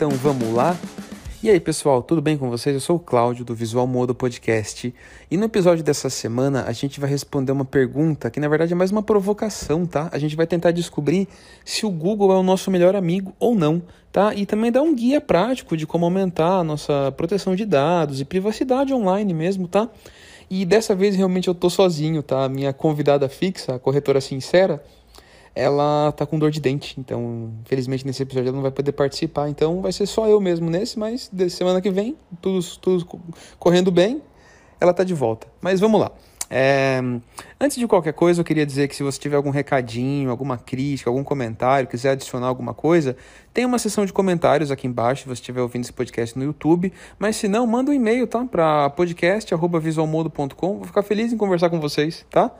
Então vamos lá? E aí pessoal, tudo bem com vocês? Eu sou o Cláudio do Visual Modo Podcast e no episódio dessa semana a gente vai responder uma pergunta que na verdade é mais uma provocação, tá? A gente vai tentar descobrir se o Google é o nosso melhor amigo ou não, tá? E também dar um guia prático de como aumentar a nossa proteção de dados e privacidade online mesmo, tá? E dessa vez realmente eu tô sozinho, tá? Minha convidada fixa, a corretora sincera, ela tá com dor de dente, então infelizmente nesse episódio ela não vai poder participar, então vai ser só eu mesmo nesse, mas de semana que vem, tudo, tudo correndo bem, ela tá de volta. Mas vamos lá. É, antes de qualquer coisa, eu queria dizer que se você tiver algum recadinho, alguma crítica, algum comentário, quiser adicionar alguma coisa, tem uma seção de comentários aqui embaixo se você estiver ouvindo esse podcast no YouTube. Mas se não, manda um e-mail, tá? Para podcast.visualmodo.com. Vou ficar feliz em conversar com vocês, tá?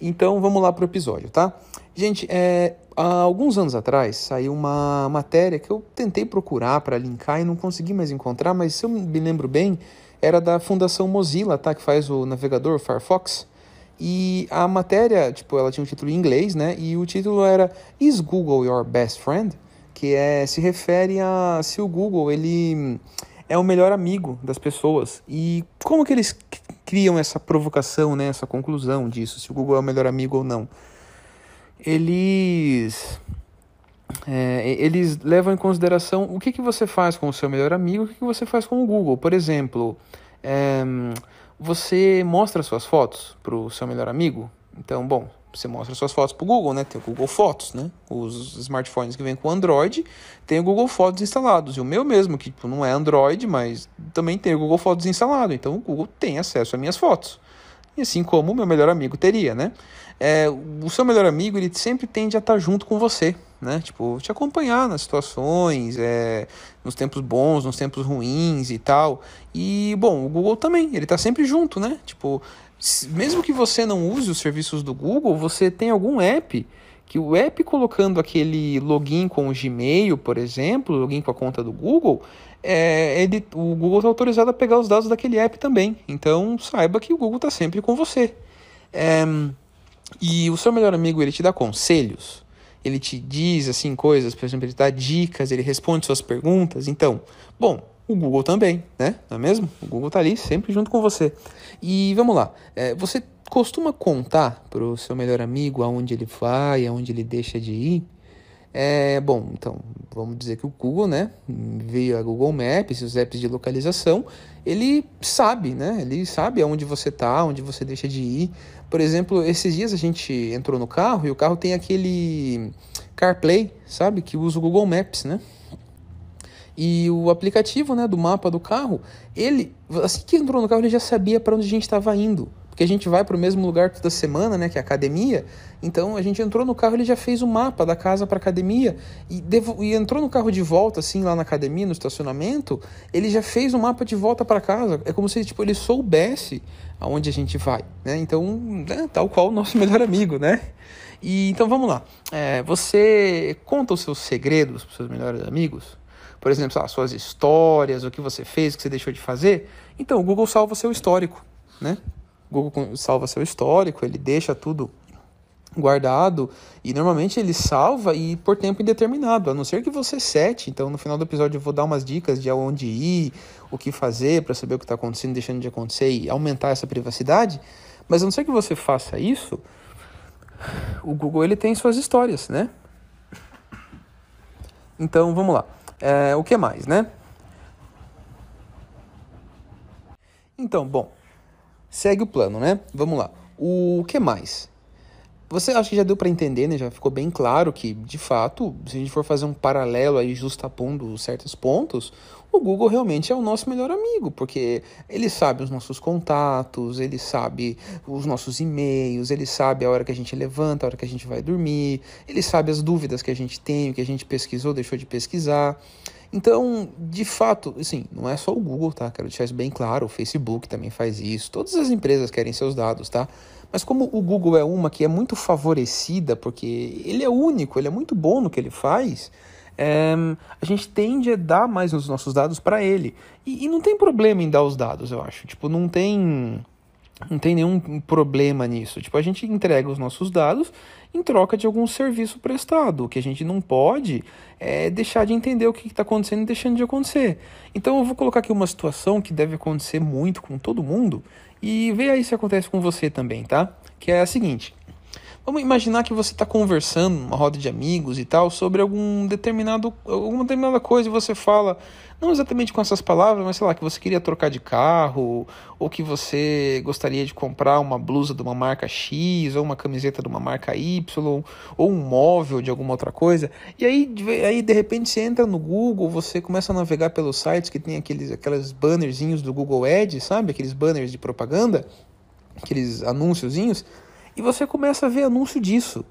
Então vamos lá para o episódio, tá? Gente, é, há alguns anos atrás saiu uma matéria que eu tentei procurar para linkar e não consegui mais encontrar, mas se eu me lembro bem, era da Fundação Mozilla, tá? Que faz o navegador Firefox. E a matéria, tipo, ela tinha um título em inglês, né? E o título era Is Google Your Best Friend? Que é, se refere a se o Google ele é o melhor amigo das pessoas. E como que eles criam essa provocação, né, essa conclusão disso, se o Google é o melhor amigo ou não. Eles é, eles levam em consideração o que, que você faz com o seu melhor amigo, o que, que você faz com o Google. Por exemplo, é, você mostra suas fotos para o seu melhor amigo. Então, bom, você mostra suas fotos para o Google, né? Tem o Google Fotos, né? Os smartphones que vêm com Android tem o Google Fotos instalados. E o meu mesmo, que tipo, não é Android, mas também tem o Google Fotos instalado. Então o Google tem acesso às minhas fotos. E assim como o meu melhor amigo teria, né? É, o seu melhor amigo, ele sempre tende a estar junto com você, né? Tipo, te acompanhar nas situações, é, nos tempos bons, nos tempos ruins e tal. E, bom, o Google também, ele está sempre junto, né? Tipo, mesmo que você não use os serviços do Google, você tem algum app que o app colocando aquele login com o Gmail, por exemplo, login com a conta do Google, é, ele, o Google está autorizado a pegar os dados daquele app também. Então saiba que o Google está sempre com você. É, e o seu melhor amigo ele te dá conselhos, ele te diz assim coisas, por exemplo, ele dá dicas, ele responde suas perguntas. Então, bom, o Google também, né? Não é mesmo? O Google está ali sempre junto com você. E vamos lá, é, você costuma contar para o seu melhor amigo aonde ele vai, aonde ele deixa de ir? É, bom, então, vamos dizer que o Google, né, via Google Maps, os apps de localização, ele sabe, né, ele sabe aonde você está, onde você deixa de ir. Por exemplo, esses dias a gente entrou no carro e o carro tem aquele CarPlay, sabe, que usa o Google Maps, né? E o aplicativo, né, do mapa do carro, ele, assim que entrou no carro, ele já sabia para onde a gente estava indo. Porque a gente vai para o mesmo lugar toda semana, né, que é a academia. Então a gente entrou no carro, ele já fez o mapa da casa para academia e, e entrou no carro de volta, assim, lá na academia, no estacionamento, ele já fez o mapa de volta para casa. É como se tipo, ele soubesse aonde a gente vai, né? Então, né, tal qual o nosso melhor amigo, né? E então vamos lá. É, você conta os seus segredos para os seus melhores amigos? Por exemplo, as suas histórias, o que você fez, o que você deixou de fazer, então o Google salva seu histórico, né? O Google salva seu histórico, ele deixa tudo guardado e normalmente ele salva e por tempo indeterminado, a não ser que você sete. Então no final do episódio eu vou dar umas dicas de aonde ir, o que fazer para saber o que está acontecendo, deixando de acontecer e aumentar essa privacidade. Mas a não ser que você faça isso, o Google ele tem suas histórias, né? Então vamos lá. É, o que mais, né? Então, bom, segue o plano, né? Vamos lá. O que mais? Você acha que já deu para entender, né? Já ficou bem claro que, de fato, se a gente for fazer um paralelo aí justapondo certos pontos, o Google realmente é o nosso melhor amigo, porque ele sabe os nossos contatos, ele sabe os nossos e-mails, ele sabe a hora que a gente levanta, a hora que a gente vai dormir, ele sabe as dúvidas que a gente tem, o que a gente pesquisou, deixou de pesquisar. Então, de fato, assim, não é só o Google, tá? Quero deixar isso bem claro, o Facebook também faz isso, todas as empresas querem seus dados, tá? Mas como o Google é uma que é muito favorecida, porque ele é único, ele é muito bom no que ele faz, é, a gente tende a dar mais os nossos dados para ele. E, e, não tem problema em dar os dados, eu acho. Tipo, não tem Não tem nenhum problema nisso. Tipo, a gente entrega os nossos dados em troca de algum serviço prestado. O que a gente não pode é deixar de entender o que está acontecendo e deixando de acontecer. Então eu vou colocar aqui uma situação que deve acontecer muito com todo mundo e ver aí se acontece com você também, tá? Que é a seguinte. Vamos imaginar que você está conversando numa roda de amigos e tal sobre algum determinado, alguma determinada coisa e você fala, não exatamente com essas palavras, mas sei lá, que você queria trocar de carro, ou que você gostaria de comprar uma blusa de uma marca X, ou uma camiseta de uma marca Y, ou um móvel de alguma outra coisa. E aí, aí de repente você entra no Google, você começa a navegar pelos sites que tem aqueles, aqueles bannerzinhos do Google Ads, sabe? Aqueles banners de propaganda, aqueles anúnciozinhos e você começa a ver anúncio disso.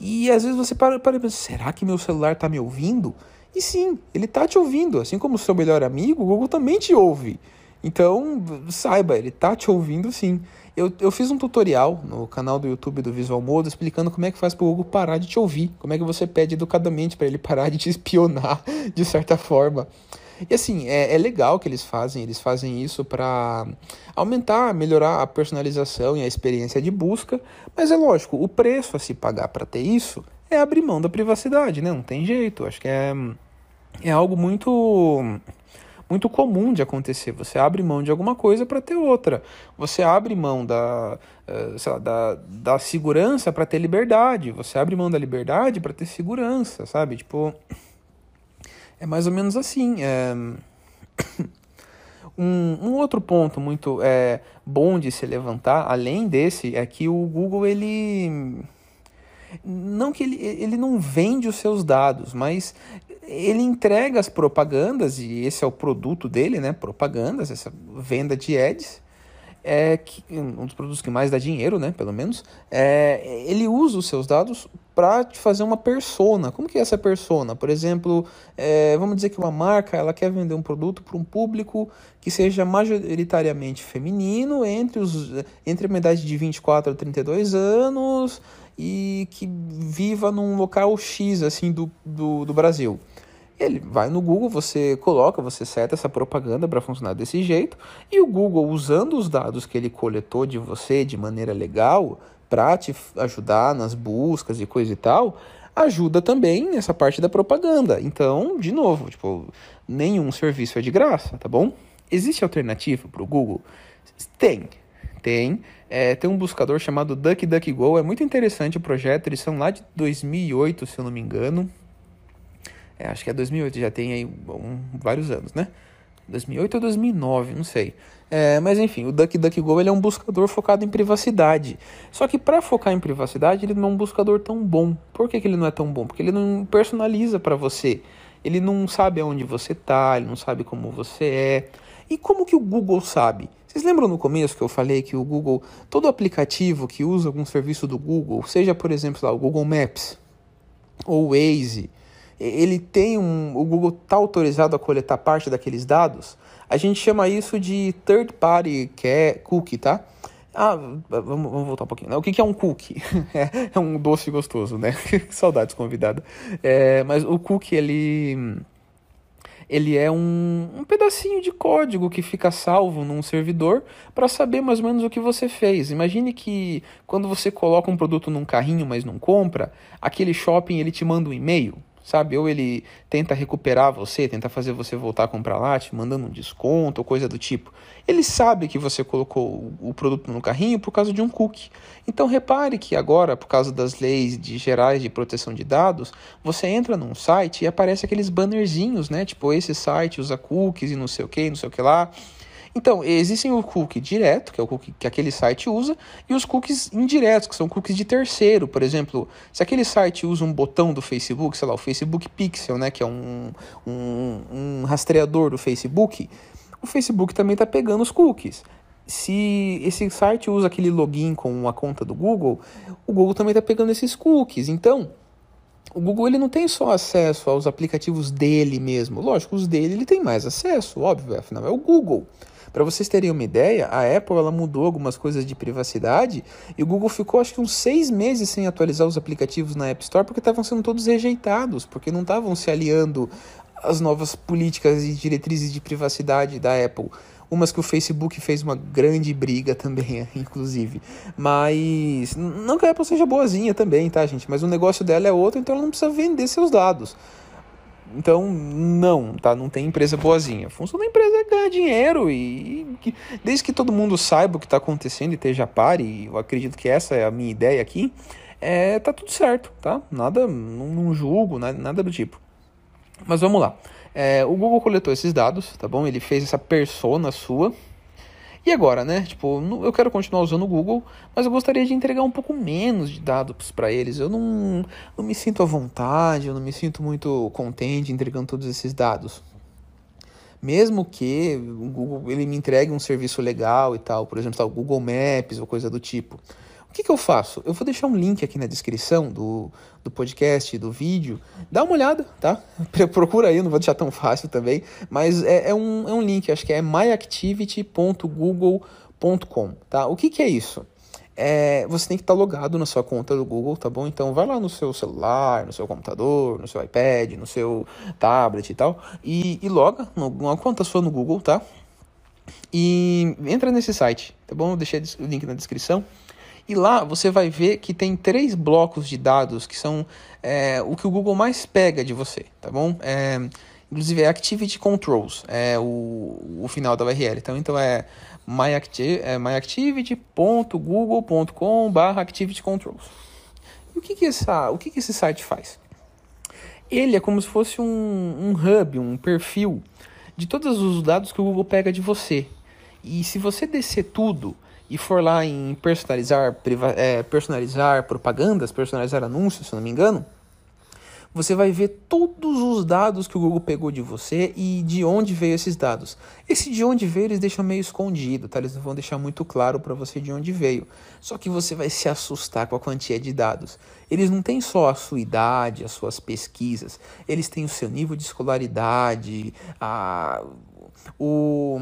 E às vezes você para, para e pensa, será que meu celular está me ouvindo? E sim, ele está te ouvindo. Assim como o seu melhor amigo, o Google também te ouve. Então, saiba, ele está te ouvindo sim. Eu, eu fiz um tutorial no canal do YouTube do Visual Mode explicando como é que faz para o Google parar de te ouvir. Como é que você pede educadamente para ele parar de te espionar de certa forma. E assim, é, é legal que eles fazem, eles fazem isso para aumentar, melhorar a personalização e a experiência de busca, mas é lógico, o preço a se pagar para ter isso é abrir mão da privacidade, né? Não tem jeito, acho que é, é algo muito muito comum de acontecer. Você abre mão de alguma coisa para ter outra. Você abre mão da, uh, lá, da, da segurança para ter liberdade. Você abre mão da liberdade para ter segurança, sabe? Tipo, é mais ou menos assim. É... Um, um, outro ponto muito é, bom de se levantar, além desse, é que o Google ele não que ele, ele não vende os seus dados, mas ele entrega as propagandas e esse é o produto dele, né? Propagandas, essa venda de ads é que, um dos produtos que mais dá dinheiro, né, pelo menos, é, ele usa os seus dados para fazer uma persona. Como que é essa persona? Por exemplo, é, vamos dizer que uma marca ela quer vender um produto para um público que seja majoritariamente feminino, entre, os, entre a idade de 24 a 32 anos e que viva num local X assim do, do, do Brasil. Ele vai no Google, você coloca, você seta essa propaganda para funcionar desse jeito, e o Google, usando os dados que ele coletou de você de maneira legal, para te ajudar nas buscas e coisa e tal, ajuda também nessa parte da propaganda. Então, de novo, tipo, nenhum serviço é de graça, tá bom? Existe alternativa para o Google? Tem, tem. É, tem um buscador chamado DuckDuckGo, é muito interessante o projeto, eles são lá de 2008, se eu não me engano. É, acho que é 2008, já tem aí um, vários anos, né? 2008 ou 2009, não sei. É, mas enfim, o DuckDuckGo ele é um buscador focado em privacidade. Só que para focar em privacidade, ele não é um buscador tão bom. Por que, que ele não é tão bom? Porque ele não personaliza para você. Ele não sabe aonde você está, ele não sabe como você é. E como que o Google sabe? Vocês lembram no começo que eu falei que o Google, todo aplicativo que usa algum serviço do Google, seja por exemplo lá, o Google Maps ou o Waze, ele tem um, o Google está autorizado a coletar parte daqueles dados, a gente chama isso de third party cookie, tá? Ah, vamos, vamos voltar um pouquinho. O que, que é um cookie? É, é um doce gostoso, né? Saudades, convidado. É, mas o cookie, ele, ele é um, um pedacinho de código que fica salvo num servidor para saber mais ou menos o que você fez. Imagine que quando você coloca um produto num carrinho, mas não compra, aquele shopping ele te manda um e-mail sabe? Ou ele tenta recuperar você, tenta fazer você voltar a comprar lá, te mandando um desconto ou coisa do tipo. Ele sabe que você colocou o produto no carrinho por causa de um cookie. Então repare que agora, por causa das leis de gerais de proteção de dados, você entra num site e aparece aqueles bannerzinhos, né? Tipo, esse site usa cookies e não sei o que, não sei o que lá. Então, existem o cookie direto, que é o cookie que aquele site usa, e os cookies indiretos, que são cookies de terceiro. Por exemplo, se aquele site usa um botão do Facebook, sei lá, o Facebook Pixel, né, que é um, um, um rastreador do Facebook, o Facebook também está pegando os cookies. Se esse site usa aquele login com a conta do Google, o Google também está pegando esses cookies. Então, o Google ele não tem só acesso aos aplicativos dele mesmo. Lógico, os dele ele tem mais acesso, óbvio, afinal é o Google. Para vocês terem uma ideia, a Apple ela mudou algumas coisas de privacidade e o Google ficou acho que uns seis meses sem atualizar os aplicativos na App Store porque estavam sendo todos rejeitados, porque não estavam se aliando às novas políticas e diretrizes de privacidade da Apple. umas que o Facebook fez uma grande briga também, inclusive. Mas não que a Apple seja boazinha também, tá, gente? Mas o negócio dela é outro, então ela não precisa vender seus dados. Então, não, tá? Não tem empresa boazinha. A função da empresa é ganhar dinheiro e, desde que todo mundo saiba o que está acontecendo e esteja a par, e eu acredito que essa é a minha ideia aqui, é, tá tudo certo, tá? Nada, não, não julgo, nada, nada do tipo. Mas vamos lá. É, o Google coletou esses dados, tá bom? Ele fez essa persona sua, e agora, né? Tipo, eu quero continuar usando o Google, mas eu gostaria de entregar um pouco menos de dados para eles. Eu não, não me sinto à vontade, eu não me sinto muito contente entregando todos esses dados. Mesmo que o Google ele me entregue um serviço legal e tal, por exemplo, tá, o Google Maps ou coisa do tipo que, que eu faço? Eu vou deixar um link aqui na descrição do, do podcast, do vídeo. Dá uma olhada, tá? Procura aí, não vou deixar tão fácil também. Mas é, é um, é um link, acho que é myactivity.google.com, tá? O que, que é isso? É, você tem que estar tá logado na sua conta do Google, tá bom? Então vai lá no seu celular, no seu computador, no seu iPad, no seu tablet e tal, e, e loga numa conta sua no Google, tá? E entra nesse site, tá bom? Eu deixei o link na descrição. E lá você vai ver que tem três blocos de dados que são é, o que o Google mais pega de você, tá bom? É, inclusive é Activity Controls, é o, o final da URL. Então, então é, é myactivity.google.com barra Activity Controls. E o que, que, essa, o que, que esse site faz? Ele é como se fosse um, um hub, um perfil de todos os dados que o Google pega de você. E se você descer tudo, e for lá em personalizar, é, personalizar propagandas, personalizar anúncios, se não me engano, você vai ver todos os dados que o Google pegou de você e de onde veio esses dados. Esse de onde veio eles deixam meio escondido, tá? Eles não vão deixar muito claro para você de onde veio. Só que você vai se assustar com a quantia de dados. Eles não têm só a sua idade, as suas pesquisas, eles têm o seu nível de escolaridade, a o,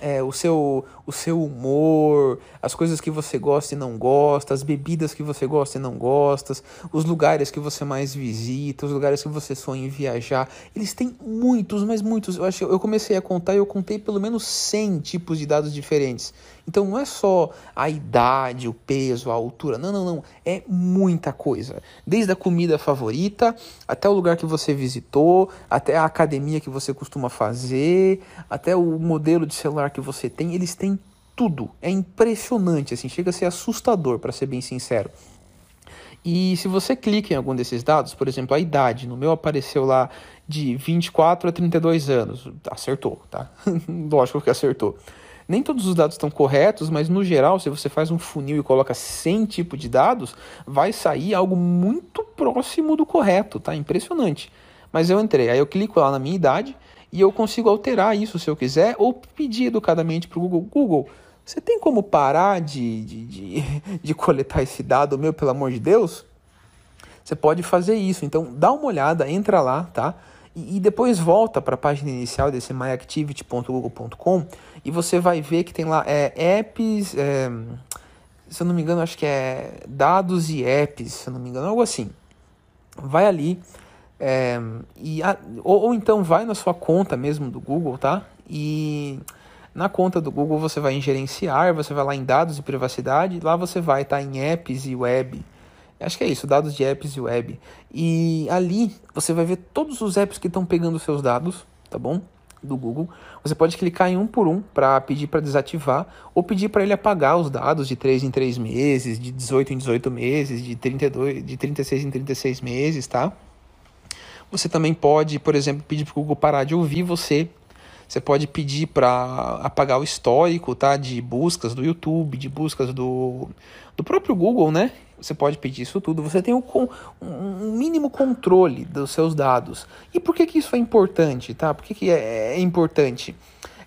é, o, seu, o seu humor, as coisas que você gosta e não gosta, as bebidas que você gosta e não gosta, os lugares que você mais visita, os lugares que você sonha em viajar. Eles têm muitos, mas muitos. Eu, acho, eu comecei a contar e eu contei pelo menos 100 tipos de dados diferentes. Então não é só a idade, o peso, a altura. Não, não, não. É muita coisa. Desde a comida favorita, até o lugar que você visitou, até a academia que você costuma fazer, até o modelo de celular que você tem. Eles têm tudo. É impressionante, assim, chega a ser assustador, para ser bem sincero. E se você clica em algum desses dados, por exemplo, a idade, no meu apareceu lá de 24 a 32 anos. Acertou, tá? Lógico que acertou. Nem todos os dados estão corretos, mas no geral, se você faz um funil e coloca 100 tipos de dados, vai sair algo muito próximo do correto, tá? Impressionante. Mas eu entrei, aí eu clico lá na minha idade e eu consigo alterar isso se eu quiser ou pedir educadamente para o Google. Google, você tem como parar de, de, de, de coletar esse dado meu, pelo amor de Deus? Você pode fazer isso. Então dá uma olhada, entra lá, tá? E, depois volta para a página inicial desse myactivity.google.com e você vai ver que tem lá é, apps, é, se eu não me engano, acho que é dados e apps, se eu não me engano, algo assim. Vai ali é, e a, ou, ou então vai na sua conta mesmo do Google, tá? E na conta do Google você vai em gerenciar, você vai lá em dados e privacidade, lá você vai estar tá, em apps e web. Acho que é isso, dados de apps e web. E ali você vai ver todos os apps que estão pegando seus dados, tá bom? Do Google. Você pode clicar em um por um para pedir para desativar ou pedir para ele apagar os dados de 3 em 3 meses, de 18 em 18 meses, de 32, de 36 em 36 meses, tá? Você também pode, por exemplo, pedir para o Google parar de ouvir você. Você pode pedir para apagar o histórico, tá? De buscas do YouTube, de buscas do, do próprio Google, né? Você pode pedir isso tudo, você tem um, um mínimo controle dos seus dados. E por que, que isso é importante, tá? Por que, que é, é importante?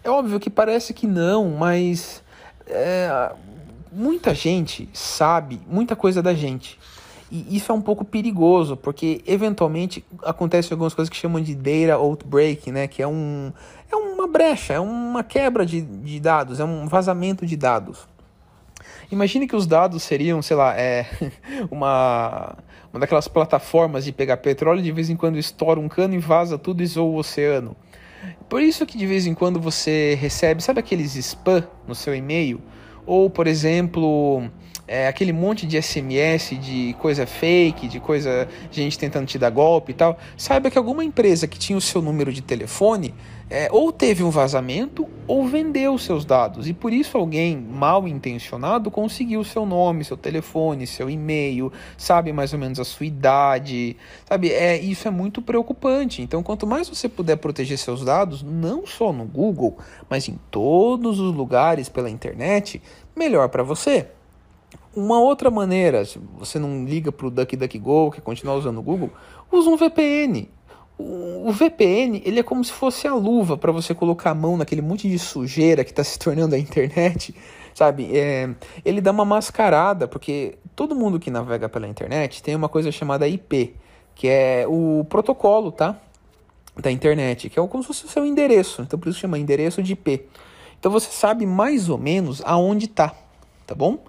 É óbvio que parece que não, mas é, muita gente sabe muita coisa da gente. E isso é um pouco perigoso, porque eventualmente acontecem algumas coisas que chamam de data outbreak, né? Que é, um, é uma brecha, é uma quebra de, de dados, é um vazamento de dados. Imagine que os dados seriam, sei lá, é, uma, uma daquelas plataformas de pegar petróleo de vez em quando estoura um cano e vaza tudo e zoa o oceano. Por isso que de vez em quando você recebe, sabe aqueles spam no seu e-mail? Ou, por exemplo, é, aquele monte de SMS de coisa fake, de coisa gente tentando te dar golpe e tal, saiba que alguma empresa que tinha o seu número de telefone é, ou teve um vazamento ou vendeu seus dados e por isso alguém mal intencionado conseguiu seu nome, seu telefone, seu e-mail, sabe mais ou menos a sua idade, sabe? É isso é muito preocupante. Então, quanto mais você puder proteger seus dados, não só no Google, mas em todos os lugares pela internet, melhor para você. Uma outra maneira, se você não liga para o DuckDuckGo, quer continuar usando o Google, usa um VPN. O VPN ele é como se fosse a luva para você colocar a mão naquele monte de sujeira que está se tornando a internet, sabe? É, ele dá uma mascarada, porque todo mundo que navega pela internet tem uma coisa chamada IP, que é o protocolo, tá? Da internet, que é como se fosse o seu endereço. Então por isso chama endereço de IP. Então você sabe mais ou menos aonde está, tá bom?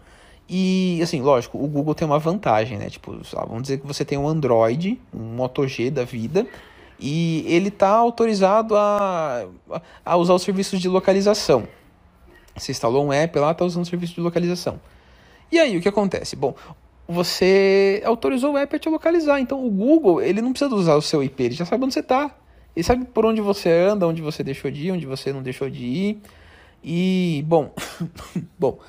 E, assim, lógico, o Google tem uma vantagem, né? Tipo, vamos dizer que você tem um Android, um Moto G da vida, e ele está autorizado a, a usar os serviços de localização. Você instalou um app lá, está usando o serviço de localização. E aí, o que acontece? Bom, você autorizou o app a te localizar. Então, o Google, ele não precisa usar o seu IP, ele já sabe onde você está. Ele sabe por onde você anda, onde você deixou de ir, onde você não deixou de ir. E, bom, bom,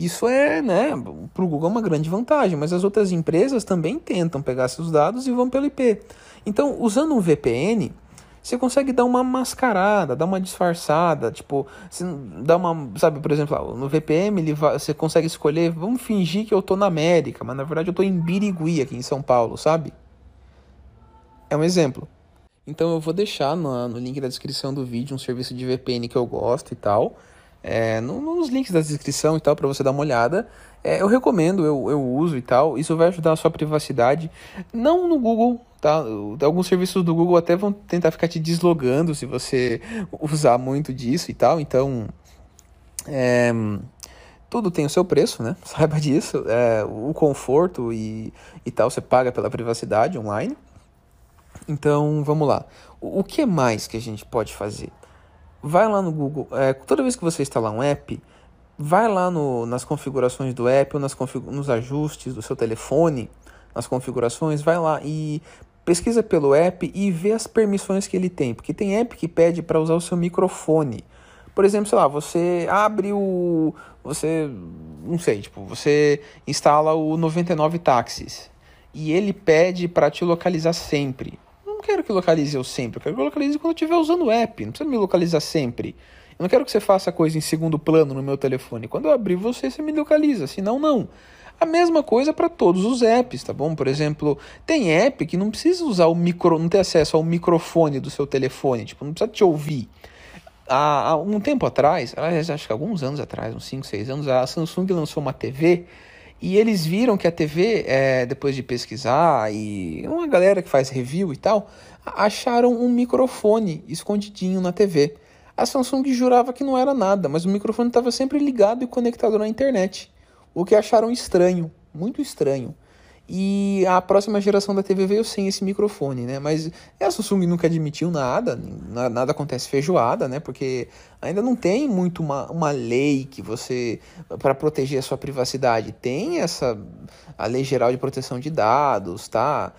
isso é, né, para o Google é uma grande vantagem, mas as outras empresas também tentam pegar seus dados e vão pelo IP. Então, usando um VPN, você consegue dar uma mascarada, dar uma disfarçada, tipo, você dá uma, sabe, por exemplo, no VPN ele vai, você consegue escolher, vamos fingir que eu tô na América, mas na verdade eu tô em Birigui aqui em São Paulo, sabe? É um exemplo. Então eu vou deixar no, no link da descrição do vídeo um serviço de VPN que eu gosto e tal é, nos links da descrição e tal, para você dar uma olhada. É, eu recomendo, eu, eu uso e tal. Isso vai ajudar a sua privacidade. Não no Google, tá? Alguns serviços do Google até vão tentar ficar te deslogando se você usar muito disso e tal. Então, é, tudo tem o seu preço, né? Saiba disso. É, o conforto e, e tal, você paga pela privacidade online. Então, vamos lá. O, o que mais que a gente pode fazer? Vai lá no Google, é, toda vez que você instalar um app, vai lá no, nas configurações do app ou nas nos ajustes do seu telefone, nas configurações, vai lá e pesquisa pelo app e vê as permissões que ele tem, porque tem app que pede para usar o seu microfone. Por exemplo, sei lá, você abre o. Você. Não sei, tipo, você instala o 99 táxis e ele pede para te localizar sempre não quero que localize eu sempre, eu quero que localize quando eu estiver usando o app, não precisa me localizar sempre. Eu não quero que você faça coisa em segundo plano no meu telefone. Quando eu abrir você, você me localiza, senão não. A mesma coisa para todos os apps, tá bom? Por exemplo, tem app que não precisa usar o micro, não ter acesso ao microfone do seu telefone, tipo, não precisa te ouvir. Há, há um tempo atrás, acho que alguns anos atrás, uns 5, 6 anos, a Samsung lançou uma TV e eles viram que a TV, é, depois de pesquisar, e uma galera que faz review e tal, acharam um microfone escondidinho na TV. A Samsung jurava que não era nada, mas o microfone estava sempre ligado e conectado na internet. O que acharam estranho, muito estranho. E a próxima geração da TV veio sem esse microfone, né? Mas a Samsung nunca admitiu nada, nada acontece feijoada, né? Porque ainda não tem muito uma, uma lei que você para proteger a sua privacidade. Tem essa a Lei Geral de Proteção de Dados, tá?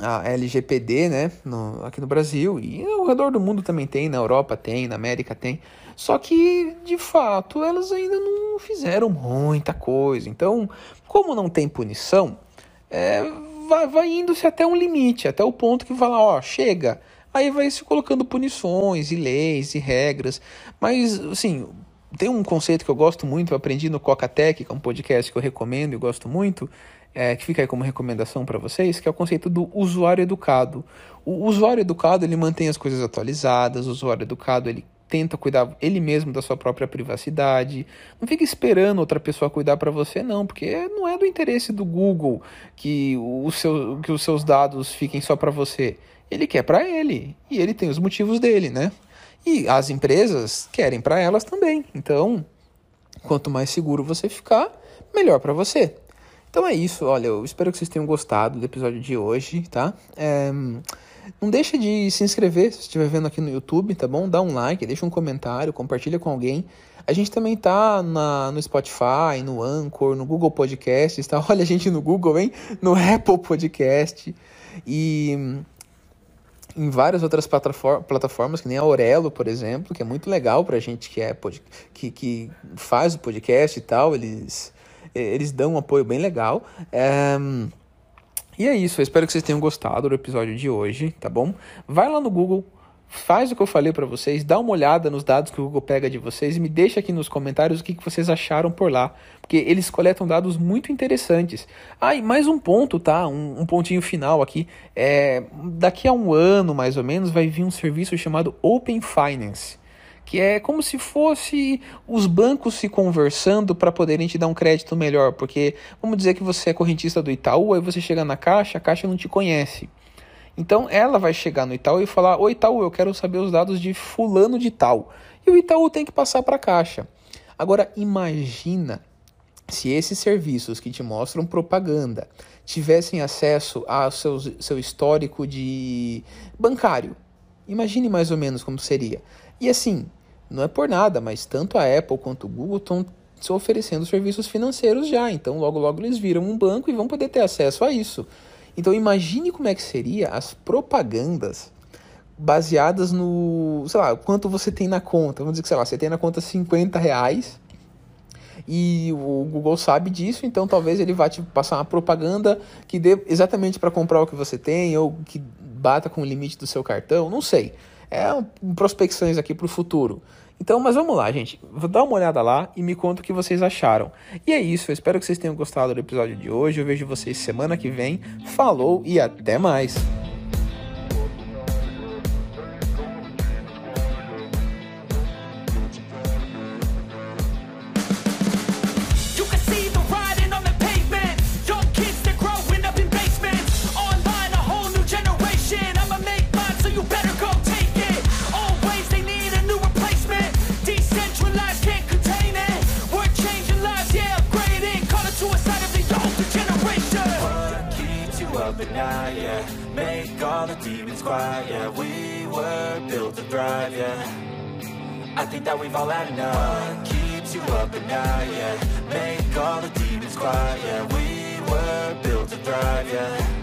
A LGPD, né? No, aqui no Brasil e ao redor do mundo também tem, na Europa tem, na América tem. Só que, de fato, elas ainda não fizeram muita coisa. Então, como não tem punição, é, vai, vai indo-se até um limite, até o ponto que fala, ó, chega. Aí vai se colocando punições e leis e regras. Mas, assim, tem um conceito que eu gosto muito, eu aprendi no Coca-Tech, que é um podcast que eu recomendo e gosto muito, é, que fica aí como recomendação para vocês, que é o conceito do usuário educado. O usuário educado, ele mantém as coisas atualizadas, o usuário educado, ele tenta cuidar ele mesmo da sua própria privacidade. Não fica esperando outra pessoa cuidar para você, não, porque não é do interesse do Google que, o seu, que os seus dados fiquem só para você. Ele quer para ele e ele tem os motivos dele, né? E as empresas querem para elas também. Então, quanto mais seguro você ficar, melhor para você. Então é isso, olha, eu espero que vocês tenham gostado do episódio de hoje, tá? É... Não deixa de se inscrever se estiver vendo aqui no YouTube, tá bom? Dá um like, deixa um comentário, compartilha com alguém. A gente também tá na, no Spotify, no Anchor, no Google Podcasts, tá? Olha a gente no Google, hein? No Apple Podcast e em várias outras plataformas, que nem a Aurelo, por exemplo, que é muito legal pra gente que, é, que, que faz o podcast e tal, eles, eles dão um apoio bem legal. É, e é isso, eu espero que vocês tenham gostado do episódio de hoje, tá bom? Vai lá no Google, faz o que eu falei para vocês, dá uma olhada nos dados que o Google pega de vocês e me deixa aqui nos comentários o que, que vocês acharam por lá, porque eles coletam dados muito interessantes. Ah, e mais um ponto, tá? Um, um pontinho final aqui. É, daqui a um ano, mais ou menos, vai vir um serviço chamado Open Finance que é como se fosse os bancos se conversando para poderem te dar um crédito melhor, porque vamos dizer que você é correntista do Itaú, aí você chega na caixa, a caixa não te conhece. Então ela vai chegar no Itaú e falar: Oi Itaú, eu quero saber os dados de fulano de tal. E o Itaú tem que passar para a caixa. Agora imagina se esses serviços que te mostram propaganda tivessem acesso ao seu, seu histórico de bancário. Imagine mais ou menos como seria. E assim, não é por nada, mas tanto a Apple quanto o Google estão oferecendo serviços financeiros já. Então logo logo eles viram um banco e vão poder ter acesso a isso. Então imagine como é que seria as propagandas baseadas no, sei lá, quanto você tem na conta. Vamos dizer que, sei lá, você tem na conta 50 reais e o Google sabe disso, então talvez ele vá te passar uma propaganda que dê exatamente para comprar o que você tem ou que bata com o limite do seu cartão, não sei. É prospecções aqui para o futuro. Então, mas vamos lá, gente. Vou dar uma olhada lá e me conta o que vocês acharam. E é isso, eu espero que vocês tenham gostado do episódio de hoje. Eu vejo vocês semana que vem. Falou e até mais! I think that we've all had enough. Keeps you up at night, yeah. Make all the demons quiet, yeah We were built to thrive, yeah